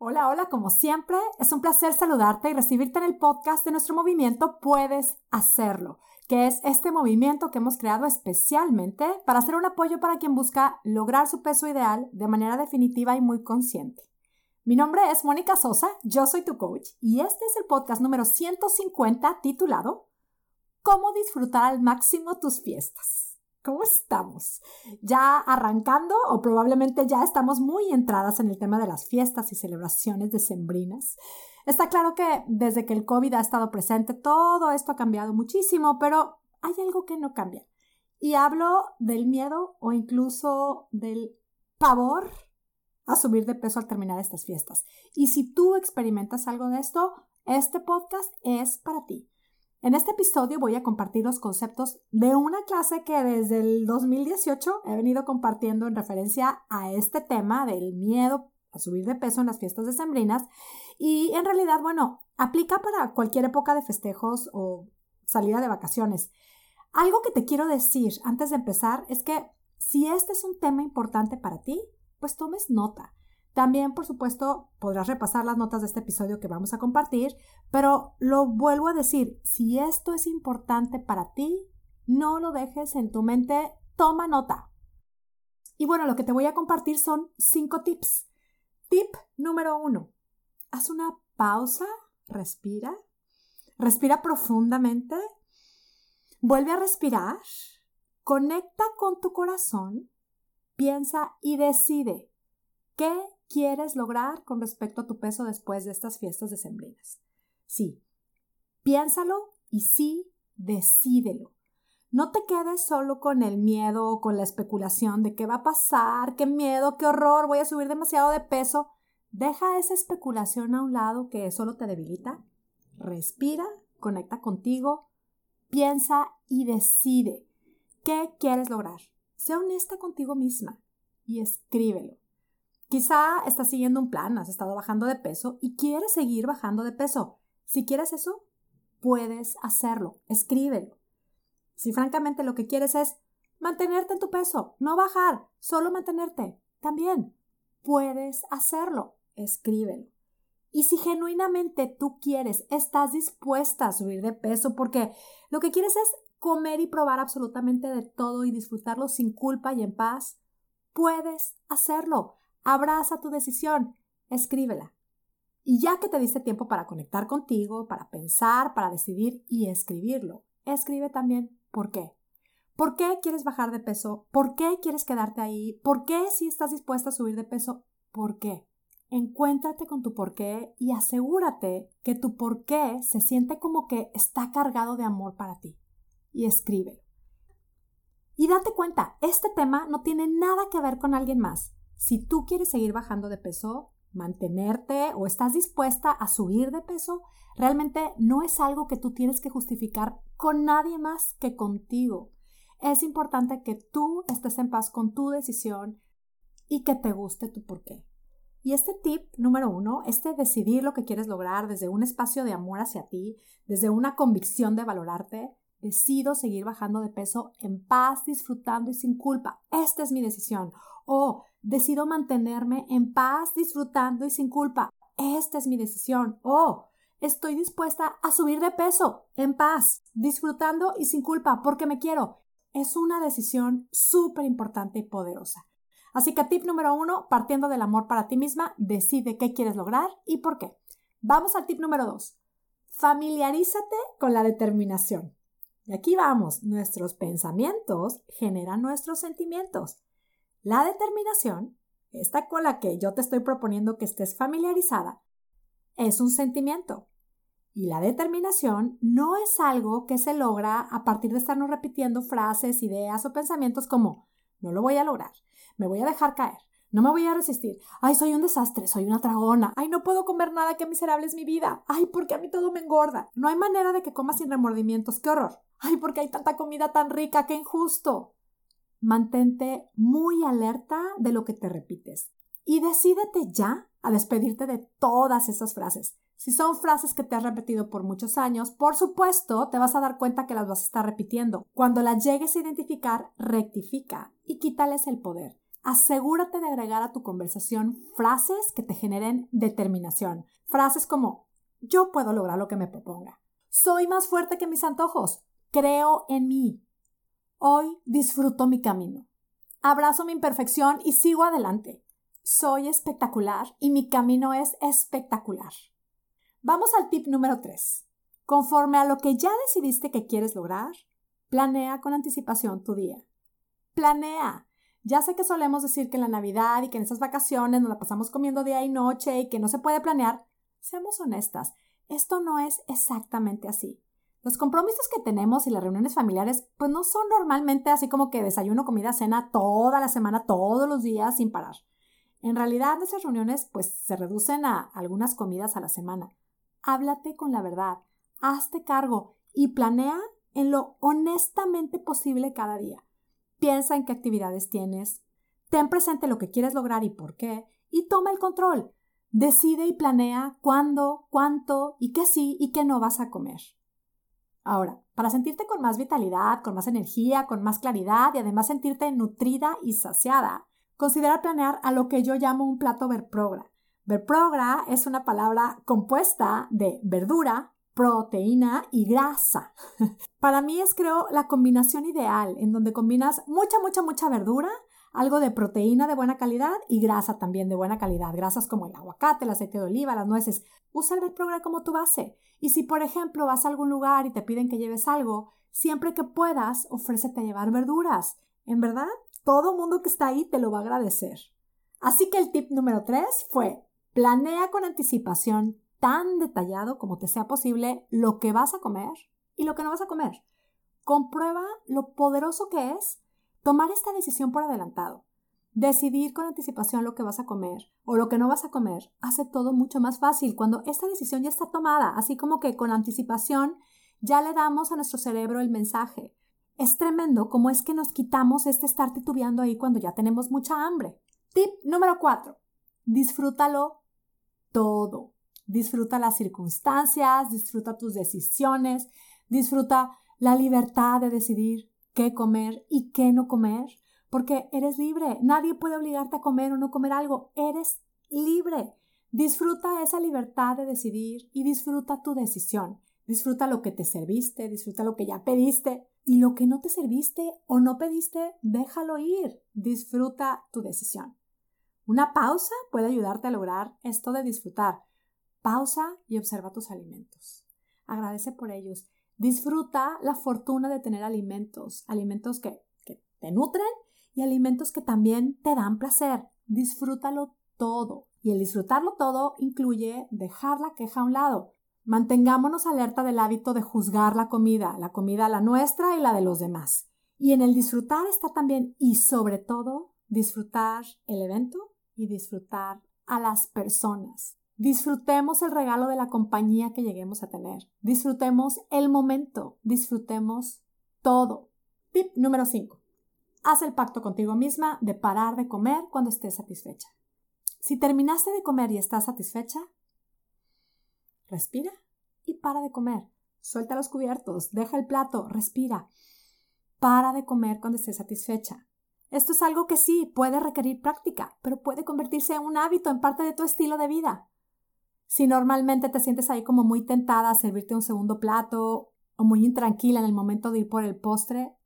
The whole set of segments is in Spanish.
Hola, hola, como siempre, es un placer saludarte y recibirte en el podcast de nuestro movimiento Puedes Hacerlo, que es este movimiento que hemos creado especialmente para hacer un apoyo para quien busca lograr su peso ideal de manera definitiva y muy consciente. Mi nombre es Mónica Sosa, yo soy tu coach y este es el podcast número 150 titulado ¿Cómo disfrutar al máximo tus fiestas? ¿Cómo estamos? ¿Ya arrancando o probablemente ya estamos muy entradas en el tema de las fiestas y celebraciones decembrinas? Está claro que desde que el COVID ha estado presente, todo esto ha cambiado muchísimo, pero hay algo que no cambia. Y hablo del miedo o incluso del pavor a subir de peso al terminar estas fiestas. Y si tú experimentas algo de esto, este podcast es para ti. En este episodio voy a compartir los conceptos de una clase que desde el 2018 he venido compartiendo en referencia a este tema del miedo a subir de peso en las fiestas decembrinas y en realidad, bueno, aplica para cualquier época de festejos o salida de vacaciones. Algo que te quiero decir antes de empezar es que si este es un tema importante para ti, pues tomes nota. También, por supuesto, podrás repasar las notas de este episodio que vamos a compartir, pero lo vuelvo a decir, si esto es importante para ti, no lo dejes en tu mente, toma nota. Y bueno, lo que te voy a compartir son cinco tips. Tip número uno, haz una pausa, respira, respira profundamente, vuelve a respirar, conecta con tu corazón, piensa y decide qué quieres lograr con respecto a tu peso después de estas fiestas decembrinas. Sí, piénsalo y sí, decídelo. No te quedes solo con el miedo o con la especulación de qué va a pasar, qué miedo, qué horror, voy a subir demasiado de peso. Deja esa especulación a un lado que solo te debilita. Respira, conecta contigo, piensa y decide qué quieres lograr. Sé honesta contigo misma y escríbelo. Quizá estás siguiendo un plan, has estado bajando de peso y quieres seguir bajando de peso. Si quieres eso, puedes hacerlo. Escríbelo. Si francamente lo que quieres es mantenerte en tu peso, no bajar, solo mantenerte, también puedes hacerlo. Escríbelo. Y si genuinamente tú quieres, estás dispuesta a subir de peso porque lo que quieres es comer y probar absolutamente de todo y disfrutarlo sin culpa y en paz, puedes hacerlo. Abraza tu decisión, escríbela. Y ya que te diste tiempo para conectar contigo, para pensar, para decidir y escribirlo, escribe también por qué. ¿Por qué quieres bajar de peso? ¿Por qué quieres quedarte ahí? ¿Por qué si estás dispuesta a subir de peso? ¿Por qué? Encuéntrate con tu por qué y asegúrate que tu por qué se siente como que está cargado de amor para ti. Y escríbelo. Y date cuenta, este tema no tiene nada que ver con alguien más. Si tú quieres seguir bajando de peso, mantenerte o estás dispuesta a subir de peso, realmente no es algo que tú tienes que justificar con nadie más que contigo. Es importante que tú estés en paz con tu decisión y que te guste tu porqué. Y este tip número uno, este decidir lo que quieres lograr desde un espacio de amor hacia ti, desde una convicción de valorarte, decido seguir bajando de peso en paz, disfrutando y sin culpa. Esta es mi decisión. O decido mantenerme en paz, disfrutando y sin culpa. Esta es mi decisión. O estoy dispuesta a subir de peso en paz, disfrutando y sin culpa porque me quiero. Es una decisión súper importante y poderosa. Así que tip número uno, partiendo del amor para ti misma, decide qué quieres lograr y por qué. Vamos al tip número dos. Familiarízate con la determinación. Y aquí vamos, nuestros pensamientos generan nuestros sentimientos. La determinación, esta con la que yo te estoy proponiendo que estés familiarizada, es un sentimiento. Y la determinación no es algo que se logra a partir de estarnos repitiendo frases, ideas o pensamientos como no lo voy a lograr, me voy a dejar caer, no me voy a resistir, ay, soy un desastre, soy una tragona, ay, no puedo comer nada, qué miserable es mi vida, ay, porque a mí todo me engorda. No hay manera de que comas sin remordimientos, qué horror. Ay, porque hay tanta comida tan rica, qué injusto. Mantente muy alerta de lo que te repites y decídete ya a despedirte de todas esas frases. Si son frases que te has repetido por muchos años, por supuesto te vas a dar cuenta que las vas a estar repitiendo. Cuando las llegues a identificar, rectifica y quítales el poder. asegúrate de agregar a tu conversación frases que te generen determinación. Frases como yo puedo lograr lo que me proponga. Soy más fuerte que mis antojos. Creo en mí. Hoy disfruto mi camino. Abrazo mi imperfección y sigo adelante. Soy espectacular y mi camino es espectacular. Vamos al tip número 3. Conforme a lo que ya decidiste que quieres lograr, planea con anticipación tu día. Planea. Ya sé que solemos decir que en la Navidad y que en esas vacaciones nos la pasamos comiendo día y noche y que no se puede planear. Seamos honestas, esto no es exactamente así. Los compromisos que tenemos y las reuniones familiares pues no son normalmente así como que desayuno, comida, cena toda la semana, todos los días sin parar. En realidad nuestras reuniones pues se reducen a algunas comidas a la semana. Háblate con la verdad, hazte cargo y planea en lo honestamente posible cada día. Piensa en qué actividades tienes, ten presente lo que quieres lograr y por qué, y toma el control. Decide y planea cuándo, cuánto y qué sí y qué no vas a comer. Ahora, para sentirte con más vitalidad, con más energía, con más claridad y además sentirte nutrida y saciada, considera planear a lo que yo llamo un plato verprogra. Verprogra es una palabra compuesta de verdura, proteína y grasa. Para mí es creo la combinación ideal en donde combinas mucha, mucha, mucha verdura, algo de proteína de buena calidad y grasa también de buena calidad. Grasas como el aguacate, el aceite de oliva, las nueces. Usa el Verprogra como tu base. Y si, por ejemplo, vas a algún lugar y te piden que lleves algo, siempre que puedas, ofrécete a llevar verduras. En verdad, todo mundo que está ahí te lo va a agradecer. Así que el tip número 3 fue, planea con anticipación tan detallado como te sea posible lo que vas a comer y lo que no vas a comer. Comprueba lo poderoso que es tomar esta decisión por adelantado. Decidir con anticipación lo que vas a comer o lo que no vas a comer hace todo mucho más fácil cuando esta decisión ya está tomada, así como que con anticipación ya le damos a nuestro cerebro el mensaje. Es tremendo cómo es que nos quitamos este estar titubeando ahí cuando ya tenemos mucha hambre. Tip número 4. Disfrútalo todo. Disfruta las circunstancias, disfruta tus decisiones, disfruta la libertad de decidir qué comer y qué no comer, porque eres libre. Nadie puede obligarte a comer o no comer algo. Eres libre. Disfruta esa libertad de decidir y disfruta tu decisión. Disfruta lo que te serviste, disfruta lo que ya pediste y lo que no te serviste o no pediste, déjalo ir. Disfruta tu decisión. Una pausa puede ayudarte a lograr esto de disfrutar. Pausa y observa tus alimentos. Agradece por ellos. Disfruta la fortuna de tener alimentos, alimentos que, te nutren y alimentos que también te dan placer. Disfrútalo todo. Y el disfrutarlo todo incluye dejar la queja a un lado. Mantengámonos alerta del hábito de juzgar la comida, la comida la nuestra y la de los demás. Y en el disfrutar está también y sobre todo disfrutar el evento y disfrutar a las personas. Disfrutemos el regalo de la compañía que lleguemos a tener. Disfrutemos el momento. Disfrutemos todo. Tip número 5. Haz el pacto contigo misma de parar de comer cuando estés satisfecha. Si terminaste de comer y estás satisfecha, respira y para de comer. Suelta los cubiertos, deja el plato, respira. Para de comer cuando estés satisfecha. Esto es algo que sí puede requerir práctica, pero puede convertirse en un hábito, en parte de tu estilo de vida. Si normalmente te sientes ahí como muy tentada a servirte un segundo plato o muy intranquila en el momento de ir por el postre,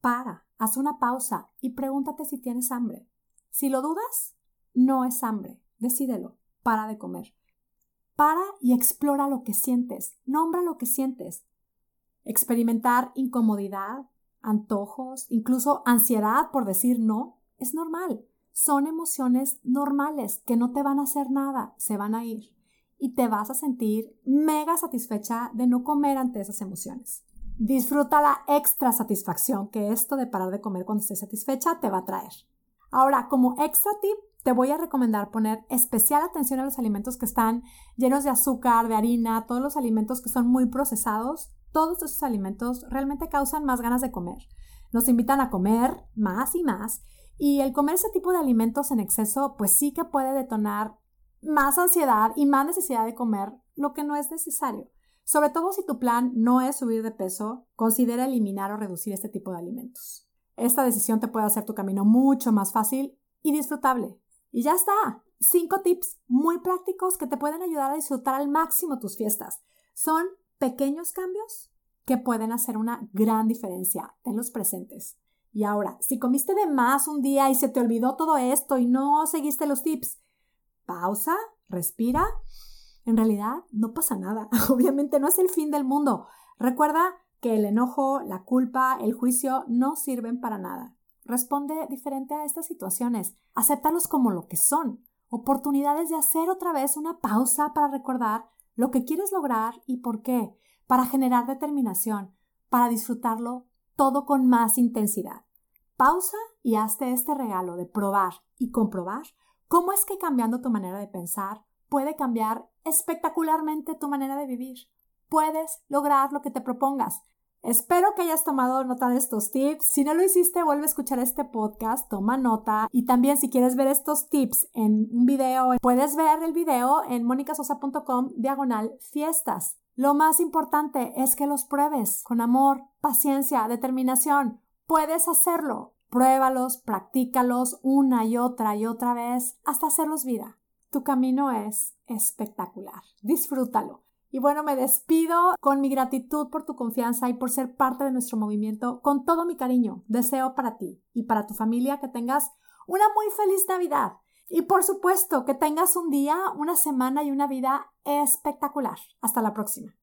para, haz una pausa y pregúntate si tienes hambre. Si lo dudas, no es hambre. Decídelo. Para de comer. Para y explora lo que sientes. Nombra lo que sientes. Experimentar incomodidad, antojos, incluso ansiedad por decir no, es normal. Son emociones normales que no te van a hacer nada, se van a ir. Y te vas a sentir mega satisfecha de no comer ante esas emociones. Disfruta la extra satisfacción que esto de parar de comer cuando estés satisfecha te va a traer. Ahora, como extra tip, te voy a recomendar poner especial atención a los alimentos que están llenos de azúcar, de harina, todos los alimentos que son muy procesados. Todos esos alimentos realmente causan más ganas de comer. Nos invitan a comer más y más. Y el comer ese tipo de alimentos en exceso, pues sí que puede detonar más ansiedad y más necesidad de comer lo que no es necesario. Sobre todo si tu plan no es subir de peso, considera eliminar o reducir este tipo de alimentos. Esta decisión te puede hacer tu camino mucho más fácil y disfrutable. Y ya está. Cinco tips muy prácticos que te pueden ayudar a disfrutar al máximo tus fiestas. Son pequeños cambios que pueden hacer una gran diferencia. Tenlos presentes. Y ahora, si comiste de más un día y se te olvidó todo esto y no seguiste los tips, pausa, respira. En realidad, no pasa nada. Obviamente no es el fin del mundo. Recuerda que el enojo, la culpa, el juicio no sirven para nada. Responde diferente a estas situaciones. Acéptalos como lo que son. Oportunidades de hacer otra vez una pausa para recordar lo que quieres lograr y por qué. Para generar determinación. Para disfrutarlo todo con más intensidad. Pausa y hazte este regalo de probar y comprobar cómo es que cambiando tu manera de pensar puede cambiar espectacularmente tu manera de vivir. Puedes lograr lo que te propongas. Espero que hayas tomado nota de estos tips. Si no lo hiciste, vuelve a escuchar este podcast, toma nota. Y también si quieres ver estos tips en un video, puedes ver el video en monicasosa.com diagonal fiestas. Lo más importante es que los pruebes con amor, paciencia, determinación. Puedes hacerlo. Pruébalos, practícalos una y otra y otra vez hasta hacerlos vida. Tu camino es espectacular. Disfrútalo. Y bueno, me despido con mi gratitud por tu confianza y por ser parte de nuestro movimiento. Con todo mi cariño, deseo para ti y para tu familia que tengas una muy feliz Navidad. Y por supuesto, que tengas un día, una semana y una vida espectacular. Hasta la próxima.